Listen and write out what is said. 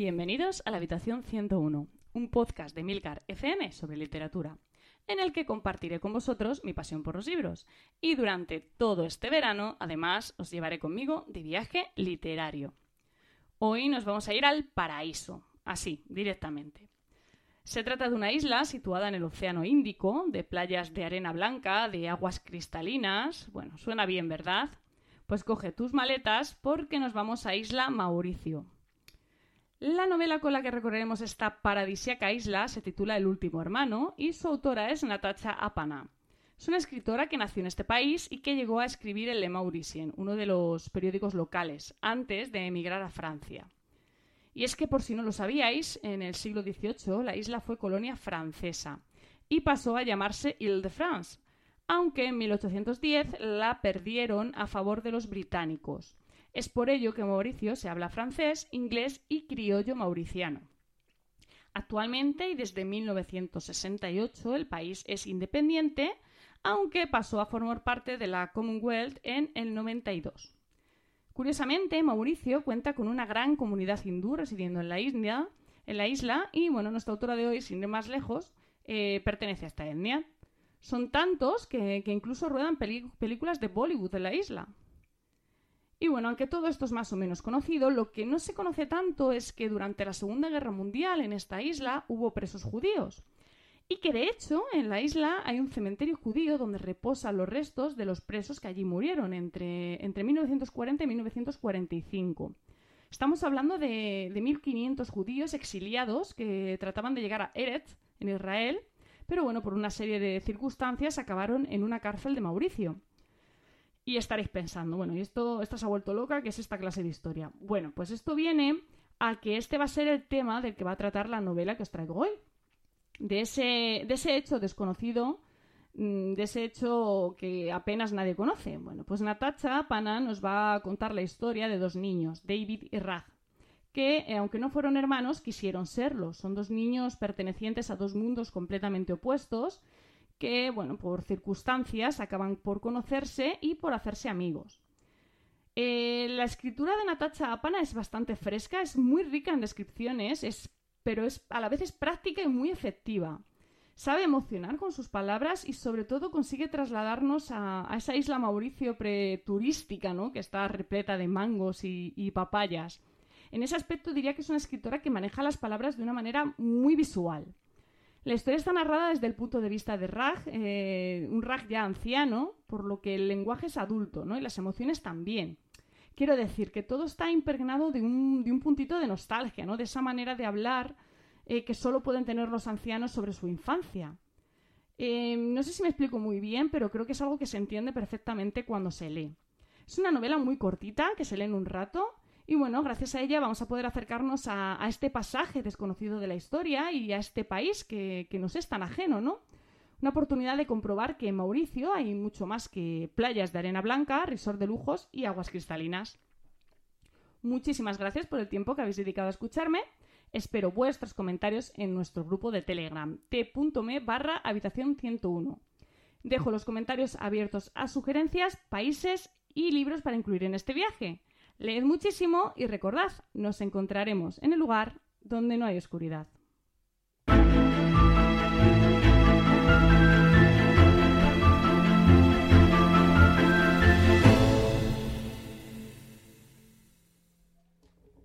Bienvenidos a la Habitación 101, un podcast de Milcar FM sobre literatura, en el que compartiré con vosotros mi pasión por los libros. Y durante todo este verano, además, os llevaré conmigo de viaje literario. Hoy nos vamos a ir al paraíso, así, directamente. Se trata de una isla situada en el Océano Índico, de playas de arena blanca, de aguas cristalinas. Bueno, suena bien, ¿verdad? Pues coge tus maletas porque nos vamos a Isla Mauricio. La novela con la que recorreremos esta paradisiaca isla se titula El último hermano y su autora es Natacha Apana. Es una escritora que nació en este país y que llegó a escribir en Le Mauricien, uno de los periódicos locales, antes de emigrar a Francia. Y es que, por si no lo sabíais, en el siglo XVIII la isla fue colonia francesa y pasó a llamarse Ile-de-France, aunque en 1810 la perdieron a favor de los británicos. Es por ello que Mauricio se habla francés, inglés y criollo mauriciano. Actualmente y desde 1968 el país es independiente, aunque pasó a formar parte de la Commonwealth en el 92. Curiosamente, Mauricio cuenta con una gran comunidad hindú residiendo en la isla, y, bueno, nuestra autora de hoy, sin ir más lejos, eh, pertenece a esta etnia. Son tantos que, incluso ruedan películas de Bollywood en la isla. Y bueno, aunque todo esto es más o menos conocido, lo que no se conoce tanto es que durante la Segunda Guerra Mundial en esta isla hubo presos judíos. Y que de hecho en la isla hay un cementerio judío donde reposan los restos de los presos que allí murieron entre, entre 1940 y 1945. Estamos hablando de, de 1.500 judíos exiliados que trataban de llegar a Eretz, en Israel, pero bueno, por una serie de circunstancias acabaron en una cárcel de Mauricio. Y estaréis pensando, bueno, ¿y esto, esta se ha vuelto loca? ¿Qué es esta clase de historia? Bueno, pues esto viene a que este va a ser el tema del que va a tratar la novela que os traigo hoy. De ese, de ese hecho desconocido, mm, de ese hecho que apenas nadie conoce. Bueno, pues Natacha Pana nos va a contar la historia de dos niños, David y Raz, que, eh, aunque no fueron hermanos, quisieron serlo. Son dos niños pertenecientes a dos mundos completamente opuestos que, bueno, por circunstancias acaban por conocerse y por hacerse amigos. Eh, la escritura de Natacha Apana es bastante fresca, es muy rica en descripciones, es, pero es, a la vez es práctica y muy efectiva. Sabe emocionar con sus palabras y sobre todo consigue trasladarnos a, esa isla Mauricio preturística, ¿no? que está repleta de mangos y papayas. En ese aspecto diría que es una escritora que maneja las palabras de una manera muy visual. La historia está narrada desde el punto de vista de Raj, eh, un Raj ya anciano, por lo que el lenguaje es adulto, ¿no? Y las emociones también. Quiero decir que todo está impregnado de un, puntito de nostalgia, ¿no? De esa manera de hablar eh, que solo pueden tener los ancianos sobre su infancia. Eh, no sé si me explico muy bien, pero creo que es algo que se entiende perfectamente cuando se lee. Es una novela muy cortita, que se lee en un rato, y bueno, gracias a ella vamos a poder acercarnos a, este pasaje desconocido de la historia y a este país que, nos es tan ajeno, ¿no? Una oportunidad de comprobar que en Mauricio hay mucho más que playas de arena blanca, resort de lujos y aguas cristalinas. Muchísimas gracias por el tiempo que habéis dedicado a escucharme. Espero vuestros comentarios en nuestro grupo de Telegram, t.me barra habitación 101. Dejo los comentarios abiertos a sugerencias, países y libros para incluir en este viaje. Leed muchísimo y recordad, nos encontraremos en el lugar donde no hay oscuridad.